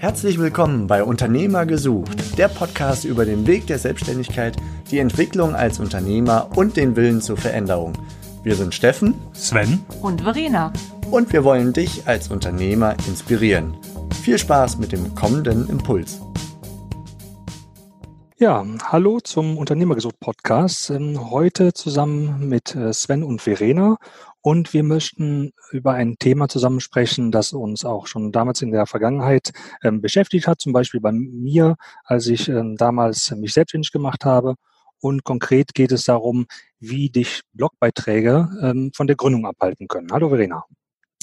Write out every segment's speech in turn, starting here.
Herzlich willkommen bei Unternehmer gesucht, der Podcast über den Weg der Selbstständigkeit, die Entwicklung als Unternehmer und den Willen zur Veränderung. Wir sind Steffen, Sven und Verena. Und wir wollen dich als Unternehmer inspirieren. Viel Spaß mit dem kommenden Impuls. Ja, hallo zum Unternehmergesucht Podcast. Ähm, heute zusammen mit äh, Sven und Verena. Und wir möchten über ein Thema zusammen sprechen, das uns auch schon damals in der Vergangenheit ähm, beschäftigt hat. Zum Beispiel bei mir, als ich ähm, damals mich selbstständig gemacht habe. Und konkret geht es darum, wie dich Blogbeiträge ähm, von der Gründung abhalten können. Hallo Verena.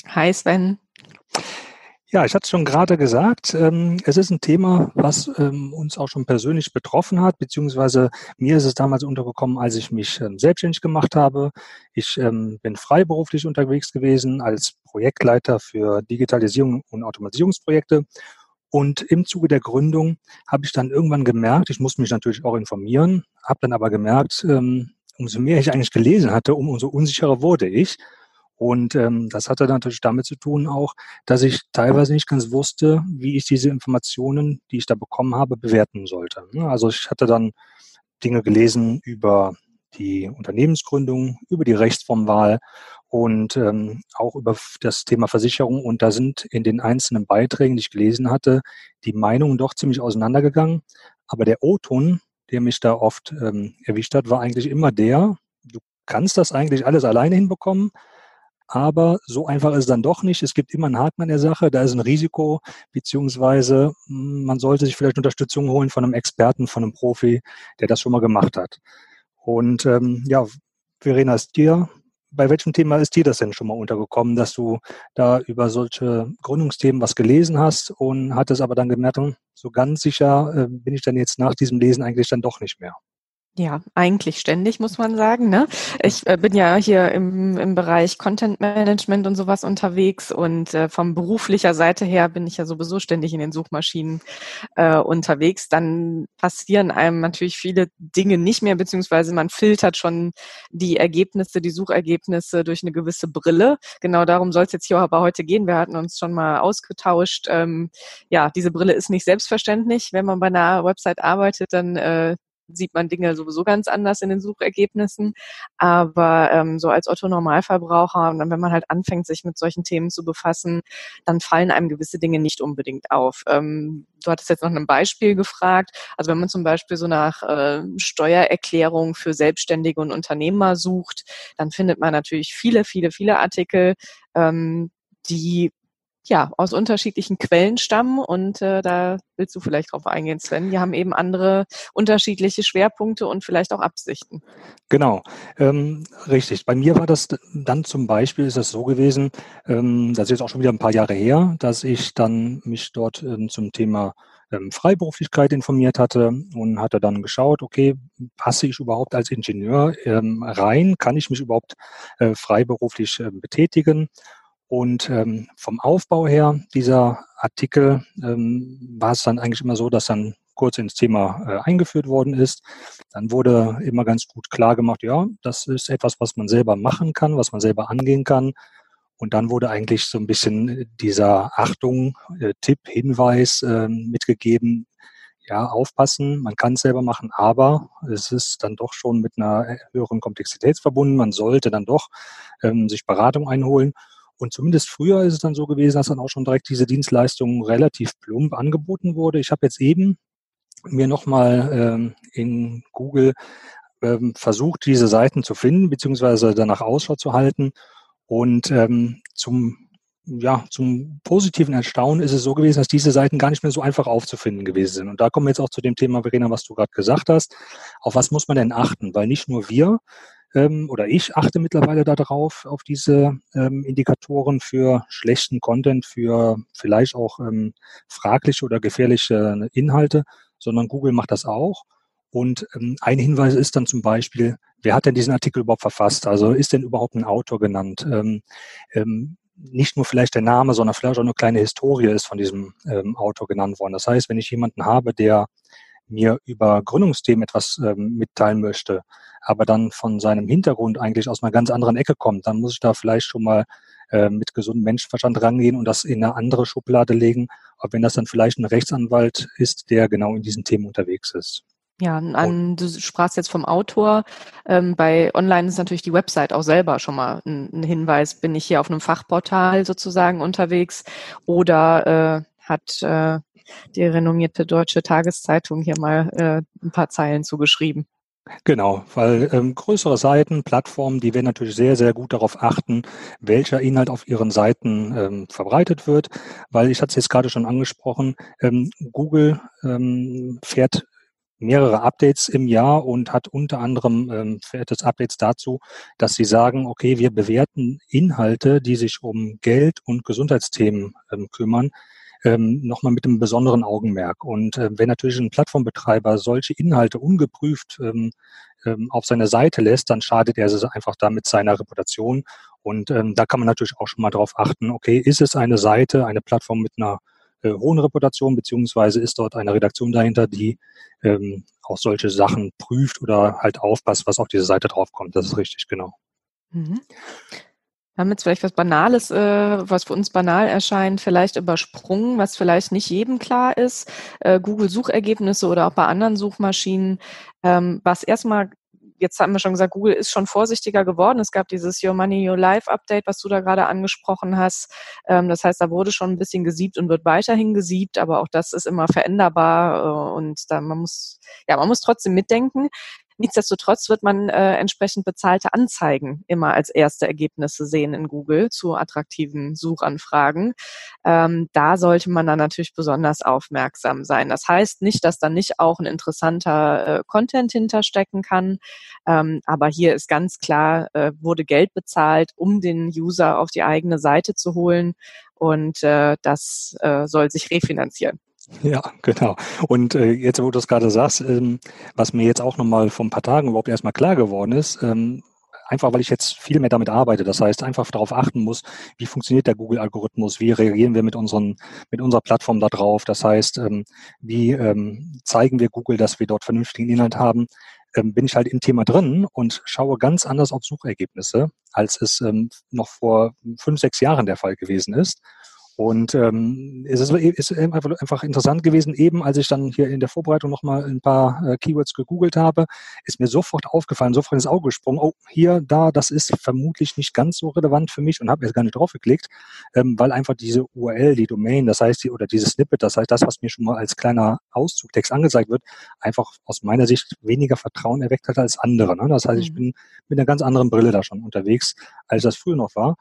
Hi Sven. Ja, ich hatte es schon gerade gesagt, ähm, es ist ein Thema, was ähm, uns auch schon persönlich betroffen hat, beziehungsweise mir ist es damals untergekommen, als ich mich ähm, selbstständig gemacht habe. Ich ähm, bin freiberuflich unterwegs gewesen als Projektleiter für Digitalisierung und Automatisierungsprojekte. Und im Zuge der Gründung habe ich dann irgendwann gemerkt, ich muss mich natürlich auch informieren, habe dann aber gemerkt, ähm, umso mehr ich eigentlich gelesen hatte, umso unsicherer wurde ich. Und ähm, das hatte natürlich damit zu tun auch, dass ich teilweise nicht ganz wusste, wie ich diese Informationen, die ich da bekommen habe, bewerten sollte. Also ich hatte dann Dinge gelesen über die Unternehmensgründung, über die Rechtsformwahl und ähm, auch über das Thema Versicherung. Und da sind in den einzelnen Beiträgen, die ich gelesen hatte, die Meinungen doch ziemlich auseinandergegangen. Aber der O-Ton, der mich da oft ähm, erwischt hat, war eigentlich immer der, du kannst das eigentlich alles alleine hinbekommen, aber so einfach ist es dann doch nicht. Es gibt immer einen Haken an der Sache. Da ist ein Risiko, beziehungsweise hm, man sollte sich vielleicht Unterstützung holen von einem Experten, von einem Profi, der das schon mal gemacht hat. Und ähm, ja, Verena, ist dir, bei welchem Thema ist dir das denn schon mal untergekommen, dass du da über solche Gründungsthemen was gelesen hast und hattest aber dann gemerkt, hm, so ganz sicher äh, bin ich dann jetzt nach diesem Lesen eigentlich dann doch nicht mehr? Ja, eigentlich ständig, muss man sagen. Ne? Ich äh, bin ja hier im, im Bereich Content Management und sowas unterwegs und äh, vom beruflicher Seite her bin ich ja sowieso ständig in den Suchmaschinen äh, unterwegs. Dann passieren einem natürlich viele Dinge nicht mehr, beziehungsweise man filtert schon die Ergebnisse, die Suchergebnisse durch eine gewisse Brille. Genau darum soll es jetzt hier aber heute gehen. Wir hatten uns schon mal ausgetauscht. Ähm, ja, diese Brille ist nicht selbstverständlich. Wenn man bei einer Website arbeitet, dann äh, sieht man Dinge sowieso ganz anders in den Suchergebnissen. Aber ähm, so als Otto Normalverbraucher, und dann, wenn man halt anfängt, sich mit solchen Themen zu befassen, dann fallen einem gewisse Dinge nicht unbedingt auf. Ähm, du hattest jetzt noch ein Beispiel gefragt. Also wenn man zum Beispiel so nach äh, Steuererklärung für Selbstständige und Unternehmer sucht, dann findet man natürlich viele, viele, viele Artikel, ähm, die ja, aus unterschiedlichen Quellen stammen und äh, da willst du vielleicht drauf eingehen, Sven. Die haben eben andere unterschiedliche Schwerpunkte und vielleicht auch Absichten. Genau, ähm, richtig. Bei mir war das dann zum Beispiel, ist das so gewesen, ähm, das ist jetzt auch schon wieder ein paar Jahre her, dass ich dann mich dort ähm, zum Thema ähm, Freiberuflichkeit informiert hatte und hatte dann geschaut, okay, passe ich überhaupt als Ingenieur ähm, rein? Kann ich mich überhaupt äh, freiberuflich äh, betätigen? Und ähm, vom Aufbau her dieser Artikel ähm, war es dann eigentlich immer so, dass dann kurz ins Thema äh, eingeführt worden ist. Dann wurde immer ganz gut klar gemacht, ja, das ist etwas, was man selber machen kann, was man selber angehen kann. Und dann wurde eigentlich so ein bisschen dieser Achtung, äh, Tipp, Hinweis äh, mitgegeben, ja, aufpassen, man kann es selber machen, aber es ist dann doch schon mit einer höheren Komplexität verbunden. Man sollte dann doch ähm, sich Beratung einholen. Und zumindest früher ist es dann so gewesen, dass dann auch schon direkt diese Dienstleistung relativ plump angeboten wurde. Ich habe jetzt eben mir nochmal ähm, in Google ähm, versucht, diese Seiten zu finden, beziehungsweise danach Ausschau zu halten. Und ähm, zum ja, zum positiven Erstaunen ist es so gewesen, dass diese Seiten gar nicht mehr so einfach aufzufinden gewesen sind. Und da kommen wir jetzt auch zu dem Thema, Verena, was du gerade gesagt hast. Auf was muss man denn achten? Weil nicht nur wir ähm, oder ich achte mittlerweile darauf, auf diese ähm, Indikatoren für schlechten Content, für vielleicht auch ähm, fragliche oder gefährliche Inhalte, sondern Google macht das auch. Und ähm, ein Hinweis ist dann zum Beispiel, wer hat denn diesen Artikel überhaupt verfasst? Also ist denn überhaupt ein Autor genannt? Ähm, ähm, nicht nur vielleicht der Name, sondern vielleicht auch eine kleine Historie ist von diesem ähm, Autor genannt worden. Das heißt, wenn ich jemanden habe, der mir über Gründungsthemen etwas ähm, mitteilen möchte, aber dann von seinem Hintergrund eigentlich aus einer ganz anderen Ecke kommt, dann muss ich da vielleicht schon mal äh, mit gesundem Menschenverstand rangehen und das in eine andere Schublade legen, auch wenn das dann vielleicht ein Rechtsanwalt ist, der genau in diesen Themen unterwegs ist. Ja, an, du sprachst jetzt vom Autor. Ähm, bei Online ist natürlich die Website auch selber schon mal ein, ein, Hinweis. Bin ich hier auf einem Fachportal sozusagen unterwegs oder äh, hat äh, die renommierte deutsche Tageszeitung hier mal äh, ein paar Zeilen zugeschrieben? Genau, weil ähm, größere Seiten, Plattformen, die werden natürlich sehr, sehr gut darauf achten, welcher Inhalt auf ihren Seiten ähm, verbreitet wird, weil ich hatte es jetzt gerade schon angesprochen, ähm, Google ähm, fährt mehrere Updates im Jahr und hat unter anderem ähm, fährt Updates dazu, dass sie sagen, okay, wir bewerten Inhalte, die sich um Geld und Gesundheitsthemen ähm, kümmern, ähm, nochmal mit einem besonderen Augenmerk. Und äh, wenn natürlich ein Plattformbetreiber solche Inhalte ungeprüft ähm, ähm, auf seine Seite lässt, dann schadet er einfach damit seiner Reputation. Und ähm, da kann man natürlich auch schon mal darauf achten, okay, ist es eine Seite, eine Plattform mit einer äh, hohen Reputation, beziehungsweise ist dort eine Redaktion dahinter, die ähm, auch solche Sachen prüft oder halt aufpasst, was auf diese Seite draufkommt. Das ist richtig, genau. Mhm. Wir haben jetzt vielleicht was Banales, äh, was für uns banal erscheint, vielleicht übersprungen, was vielleicht nicht jedem klar ist. Äh, Google-Suchergebnisse oder auch bei anderen Suchmaschinen, ähm, was erstmal jetzt haben wir schon gesagt, Google ist schon vorsichtiger geworden. Es gab dieses Your Money, Your Life Update, was du da gerade angesprochen hast. Ähm, das heißt, da wurde schon ein bisschen gesiebt und wird weiterhin gesiebt, aber auch das ist immer veränderbar äh, und da man muss, ja, man muss trotzdem mitdenken. Nichtsdestotrotz wird man äh, entsprechend bezahlte Anzeigen immer als erste Ergebnisse sehen in Google zu attraktiven Suchanfragen. Ähm, da sollte man dann natürlich besonders aufmerksam sein. Das heißt nicht, dass da nicht auch ein interessanter äh, Content hinterstecken kann, ähm, aber hier ist ganz klar, äh, wurde Geld bezahlt, um den User auf die eigene Seite zu holen und äh, das äh, soll sich refinanzieren. Ja, genau. Und äh, jetzt, wo du das gerade sagst, ähm, was mir jetzt auch nochmal vor ein paar Tagen überhaupt erstmal klar geworden ist, ähm, einfach weil ich jetzt viel mehr damit arbeite. Das heißt, einfach darauf achten muss, wie funktioniert der Google-Algorithmus, wie reagieren wir mit unseren, mit unserer Plattform da drauf. Das heißt, ähm, wie ähm, zeigen wir Google, dass wir dort vernünftigen Inhalt haben. Ähm, bin ich halt im Thema drin und schaue ganz anders auf Suchergebnisse, als es ähm, noch vor fünf, sechs Jahren der Fall gewesen ist. Und ähm, es ist, ist einfach, einfach interessant gewesen, eben als ich dann hier in der Vorbereitung nochmal ein paar äh, Keywords gegoogelt habe, ist mir sofort aufgefallen, sofort ins Auge gesprungen, oh, hier, da, das ist vermutlich nicht ganz so relevant für mich und habe jetzt gar nicht drauf geklickt, ähm, weil einfach diese URL, die Domain, das heißt, die, oder dieses Snippet, das heißt, das, was mir schon mal als kleiner Auszugtext angezeigt wird, einfach aus meiner Sicht weniger Vertrauen erweckt hat als andere. Ne? Das heißt, ich mhm. bin mit einer ganz anderen Brille da schon unterwegs, als das früher noch war.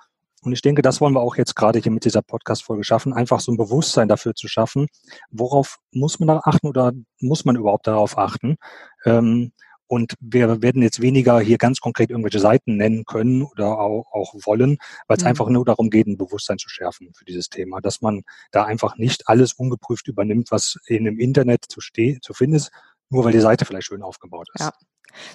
Und ich denke, das wollen wir auch jetzt gerade hier mit dieser Podcast-Folge schaffen, einfach so ein Bewusstsein dafür zu schaffen. Worauf muss man da achten oder muss man überhaupt darauf achten? Ähm, und wir werden jetzt weniger hier ganz konkret irgendwelche Seiten nennen können oder auch, auch wollen, weil es mhm. einfach nur darum geht, ein Bewusstsein zu schärfen für dieses Thema, dass man da einfach nicht alles ungeprüft übernimmt, was in dem Internet zu, zu finden ist, nur weil die Seite vielleicht schön aufgebaut ist. Ja.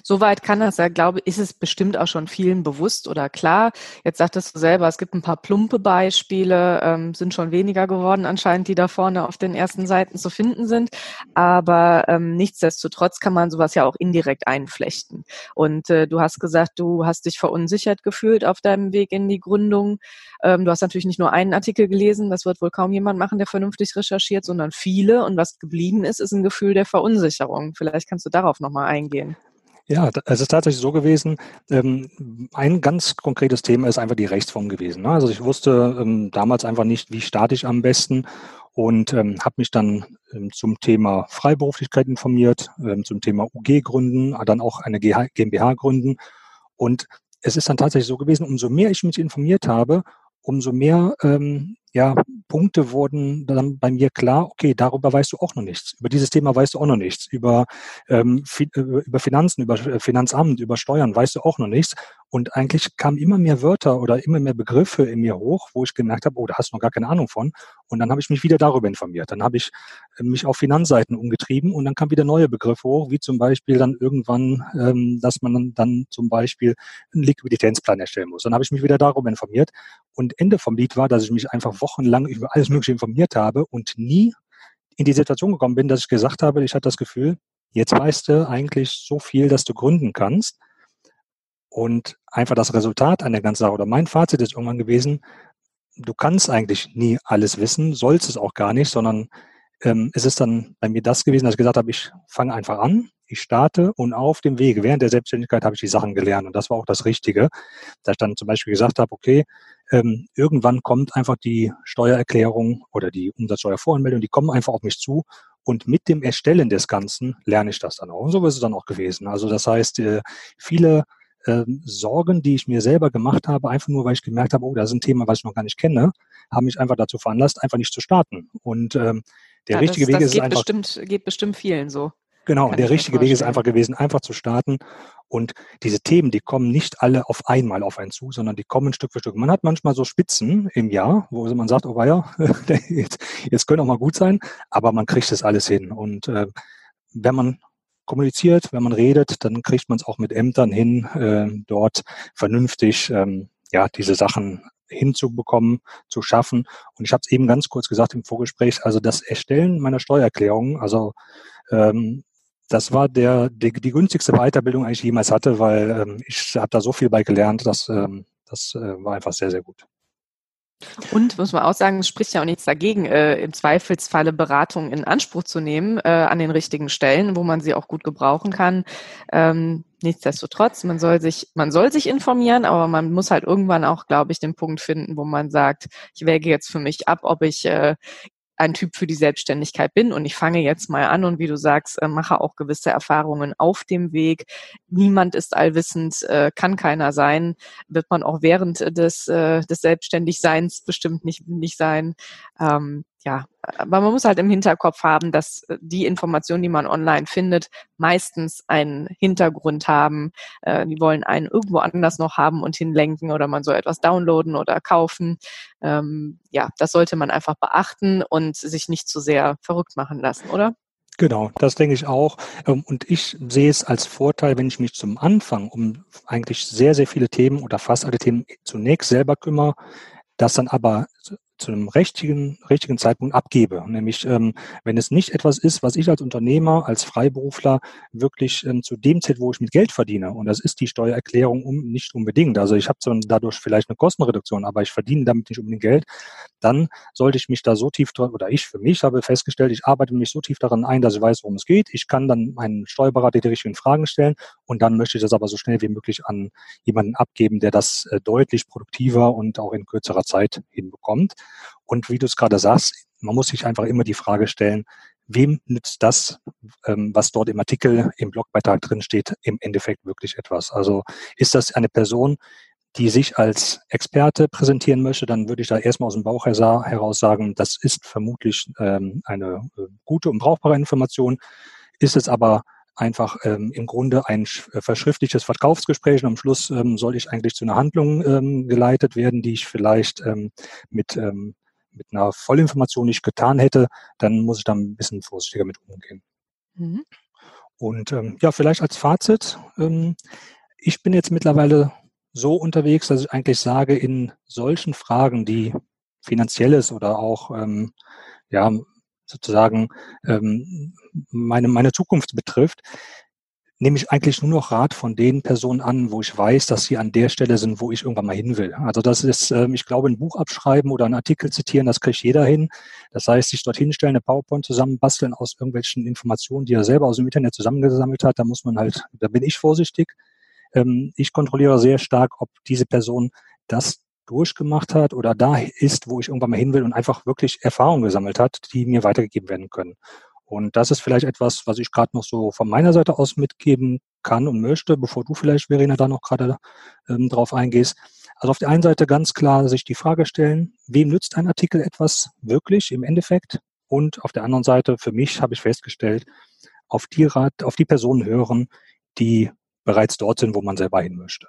Soweit kann das ja, glaube ist es bestimmt auch schon vielen bewusst oder klar. Jetzt sagtest du selber, es gibt ein paar plumpe Beispiele, ähm, sind schon weniger geworden anscheinend, die da vorne auf den ersten Seiten zu finden sind. Aber ähm, nichtsdestotrotz kann man sowas ja auch indirekt einflechten. Und äh, du hast gesagt, du hast dich verunsichert gefühlt auf deinem Weg in die Gründung. Ähm, du hast natürlich nicht nur einen Artikel gelesen, das wird wohl kaum jemand machen, der vernünftig recherchiert, sondern viele. Und was geblieben ist, ist ein Gefühl der Verunsicherung. Vielleicht kannst du darauf nochmal eingehen. Ja, es ist tatsächlich so gewesen. Ähm, ein ganz konkretes Thema ist einfach die Rechtsform gewesen. Ne? Also ich wusste ähm, damals einfach nicht, wie starte ich am besten und ähm, habe mich dann zum Thema Freiberuflichkeit informiert, zum Thema UG gründen, dann auch eine GmbH gründen. Und es ist dann tatsächlich so gewesen, umso mehr ich mich informiert habe, umso mehr ähm, ja, Punkte wurden dann bei mir klar, okay, darüber weißt du auch noch nichts. Über dieses Thema weißt du auch noch nichts. Über, ähm, äh, über Finanzen, über äh, Finanzamt, über Steuern weißt du auch noch nichts. Und eigentlich kamen immer mehr Wörter oder immer mehr Begriffe in mir hoch, wo ich gemerkt habe, oh, da hast du noch gar keine Ahnung von. Und dann habe ich mich wieder darüber informiert. Dann habe ich äh, mich auf Finanzseiten umgetrieben und dann kamen wieder neue Begriffe hoch, wie zum Beispiel dann irgendwann, ähm, dass man dann, dann zum Beispiel einen Liquiditätsplan erstellen muss. Dann habe ich mich wieder darüber informiert. Und Ende vom Lied war, dass ich mich einfach wochenlang über alles Mögliche informiert habe und nie in die Situation gekommen bin, dass ich gesagt habe, ich hatte das Gefühl, jetzt weißt du eigentlich so viel, dass du gründen kannst. Und einfach das Resultat an der ganzen Sache oder mein Fazit ist irgendwann gewesen, du kannst eigentlich nie alles wissen, sollst es auch gar nicht, sondern ähm, es ist dann bei mir das gewesen, dass ich gesagt habe, ich fange einfach an, ich starte und auf dem Wege während der Selbstständigkeit habe ich die Sachen gelernt und das war auch das Richtige, dass ich dann zum Beispiel gesagt habe, okay, ähm, irgendwann kommt einfach die Steuererklärung oder die Umsatzsteuervoranmeldung, die kommen einfach auf mich zu und mit dem Erstellen des Ganzen lerne ich das dann auch. Und so ist es dann auch gewesen. Also das heißt, äh, viele äh, Sorgen, die ich mir selber gemacht habe, einfach nur, weil ich gemerkt habe, oh, das ist ein Thema, was ich noch gar nicht kenne, haben mich einfach dazu veranlasst, einfach nicht zu starten. Und ähm, der ja, richtige das, Weg das ist einfach. Bestimmt, geht bestimmt vielen so. Genau, der richtige Weg ist einfach gewesen, einfach zu starten. Und diese Themen, die kommen nicht alle auf einmal auf einen zu, sondern die kommen Stück für Stück. Man hat manchmal so Spitzen im Jahr, wo man sagt, oh ja, jetzt, jetzt können auch mal gut sein, aber man kriegt das alles hin. Und äh, wenn man kommuniziert, wenn man redet, dann kriegt man es auch mit Ämtern hin, äh, dort vernünftig ähm, ja diese Sachen hinzubekommen, zu schaffen. Und ich habe es eben ganz kurz gesagt im Vorgespräch, also das Erstellen meiner Steuererklärung, also ähm, das war der, die, die günstigste Weiterbildung eigentlich jemals hatte, weil ähm, ich habe da so viel bei gelernt, dass ähm, das äh, war einfach sehr, sehr gut. Und muss man auch sagen, es spricht ja auch nichts dagegen, äh, im Zweifelsfalle Beratung in Anspruch zu nehmen äh, an den richtigen Stellen, wo man sie auch gut gebrauchen kann. Ähm, nichtsdestotrotz, man soll sich, man soll sich informieren, aber man muss halt irgendwann auch, glaube ich, den Punkt finden, wo man sagt, ich wäge jetzt für mich ab, ob ich äh, ein Typ für die Selbstständigkeit bin und ich fange jetzt mal an und wie du sagst, äh, mache auch gewisse Erfahrungen auf dem Weg. Niemand ist allwissend, äh, kann keiner sein, wird man auch während des, äh, des Selbstständigseins bestimmt nicht, nicht sein. Ähm, ja, aber man muss halt im Hinterkopf haben, dass äh, die Informationen, die man online findet, meistens einen Hintergrund haben. Äh, die wollen einen irgendwo anders noch haben und hinlenken oder man soll etwas downloaden oder kaufen. Ähm, ja, das sollte man einfach beachten und sich nicht zu sehr verrückt machen lassen, oder? Genau, das denke ich auch. Ähm, und ich sehe es als Vorteil, wenn ich mich zum Anfang um eigentlich sehr, sehr viele Themen oder fast alle Themen zunächst selber kümmere, das dann aber zu einem richtigen, richtigen Zeitpunkt abgebe. Nämlich, ähm, wenn es nicht etwas ist, was ich als Unternehmer, als Freiberufler wirklich ähm, zu dem Zeit, wo ich mit Geld verdiene, und das ist die Steuererklärung um, nicht unbedingt. Also ich habe dadurch vielleicht eine Kostenreduktion, aber ich verdiene damit nicht unbedingt Geld, dann sollte ich mich da so tief dran, oder ich für mich habe festgestellt, ich arbeite mich so tief daran ein, dass ich weiß, worum es geht. Ich kann dann meinen Steuerberater die richtigen Fragen stellen und dann möchte ich das aber so schnell wie möglich an jemanden abgeben, der das äh, deutlich produktiver und auch in kürzerer Zeit hinbekommt. Und wie du es gerade sagst, man muss sich einfach immer die Frage stellen, wem nützt das, ähm, was dort im Artikel, im Blogbeitrag drin steht, im Endeffekt wirklich etwas? Also ist das eine Person, die sich als Experte präsentieren möchte, dann würde ich da erstmal aus dem Bauch heraus sagen, das ist vermutlich ähm, eine äh, gute und brauchbare Information. Ist es aber einfach ähm, im Grunde ein äh, verschriftliches Verkaufsgespräch und am Schluss ähm, soll ich eigentlich zu einer Handlung ähm, geleitet werden, die ich vielleicht ähm, mit, ähm, mit einer Vollinformation nicht getan hätte, dann muss ich da ein bisschen vorsichtiger mit umgehen. Mhm. Und ähm, ja, vielleicht als Fazit, ähm, ich bin jetzt mittlerweile so unterwegs, dass ich eigentlich sage, in solchen Fragen, die finanzielles oder auch ähm, ja, sozusagen ähm, meine, meine Zukunft betrifft, nehme ich eigentlich nur noch Rat von den Personen an, wo ich weiß, dass sie an der Stelle sind, wo ich irgendwann mal hin will. Also das ist, ähm, ich glaube, ein Buch abschreiben oder einen Artikel zitieren, das kriegt jeder hin. Das heißt, sich dorthin stellen, eine PowerPoint zusammenbasteln aus irgendwelchen Informationen, die er selber aus dem Internet zusammengesammelt hat, da muss man halt, da bin ich vorsichtig. Ähm, ich kontrolliere sehr stark, ob diese Person das durchgemacht hat oder da ist, wo ich irgendwann mal hin will und einfach wirklich Erfahrungen gesammelt hat, die mir weitergegeben werden können. Und das ist vielleicht etwas, was ich gerade noch so von meiner Seite aus mitgeben kann und möchte, bevor du vielleicht, Verena, da noch gerade ähm, drauf eingehst. Also auf der einen Seite ganz klar sich die Frage stellen, wem nützt ein Artikel etwas wirklich im Endeffekt? Und auf der anderen Seite, für mich habe ich festgestellt, auf die Rat, auf die Personen hören, die bereits dort sind, wo man selber hin möchte.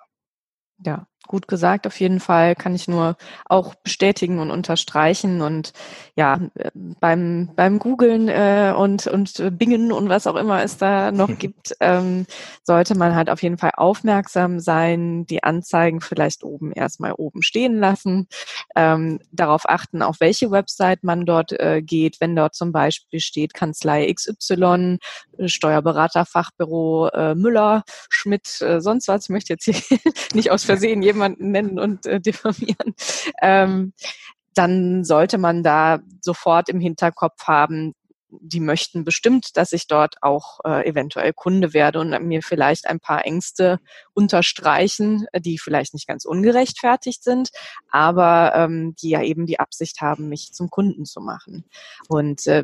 Ja, gut gesagt, auf jeden Fall kann ich nur auch bestätigen und unterstreichen. Und ja, beim, beim Googlen äh, und, und Bingen und was auch immer es da noch gibt, ähm, sollte man halt auf jeden Fall aufmerksam sein, die Anzeigen vielleicht oben erstmal oben stehen lassen, ähm, darauf achten, auf welche Website man dort äh, geht, wenn dort zum Beispiel steht Kanzlei XY, Steuerberater, Fachbüro äh, Müller, Schmidt, äh, sonst was. Ich möchte jetzt hier nicht aus Versehen jemanden nennen und äh, diffamieren. Ähm, dann sollte man da sofort im Hinterkopf haben, die möchten bestimmt, dass ich dort auch äh, eventuell Kunde werde und mir vielleicht ein paar Ängste unterstreichen, die vielleicht nicht ganz ungerechtfertigt sind, aber ähm, die ja eben die Absicht haben, mich zum Kunden zu machen. Und äh,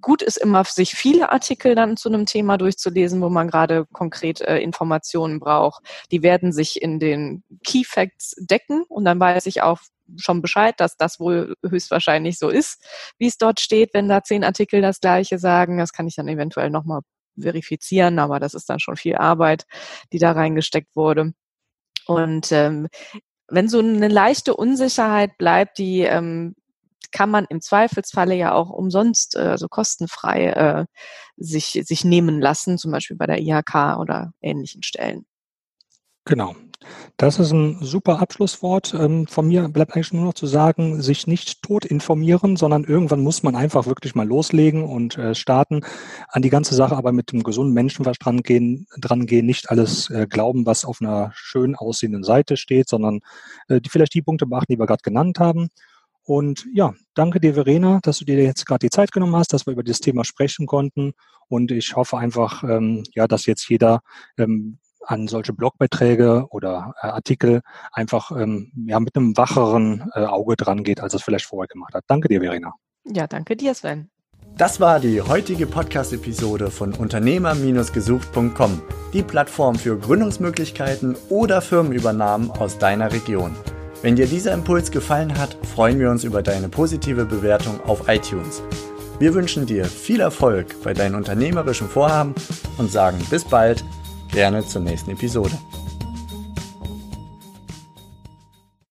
gut ist immer, sich viele Artikel dann zu einem Thema durchzulesen, wo man gerade konkret äh, Informationen braucht. Die werden sich in den Key Facts decken und dann weiß ich auch schon Bescheid, dass das wohl höchstwahrscheinlich so ist, wie es dort steht, wenn da zehn Artikel das gleiche sagen. Das kann ich dann eventuell nochmal verifizieren, aber das ist dann schon viel Arbeit, die da reingesteckt wurde. Und ähm, wenn so eine leichte Unsicherheit bleibt, die ähm, kann man im Zweifelsfalle ja auch umsonst, äh, also kostenfrei äh, sich, sich nehmen lassen, zum Beispiel bei der IHK oder ähnlichen Stellen. Genau. Das ist ein super Abschlusswort. Ähm, von mir bleibt eigentlich nur noch zu sagen, sich nicht tot informieren, sondern irgendwann muss man einfach wirklich mal loslegen und äh, starten, an die ganze Sache aber mit dem gesunden Menschenverstand gehen, dran gehen nicht alles äh, glauben, was auf einer schön aussehenden Seite steht, sondern äh, die, vielleicht die Punkte beachten, die wir gerade genannt haben. Und ja, danke dir, Verena, dass du dir jetzt gerade die Zeit genommen hast, dass wir über das Thema sprechen konnten. Und ich hoffe einfach, ähm, ja, dass jetzt jeder ähm, an solche Blogbeiträge oder äh, Artikel einfach ähm, ja, mit einem wacheren äh, Auge dran geht, als es vielleicht vorher gemacht hat. Danke dir, Verena. Ja, danke dir, Sven. Das war die heutige Podcast-Episode von Unternehmer-gesucht.com, die Plattform für Gründungsmöglichkeiten oder Firmenübernahmen aus deiner Region. Wenn dir dieser Impuls gefallen hat, freuen wir uns über deine positive Bewertung auf iTunes. Wir wünschen dir viel Erfolg bei deinen unternehmerischen Vorhaben und sagen bis bald, gerne zur nächsten Episode.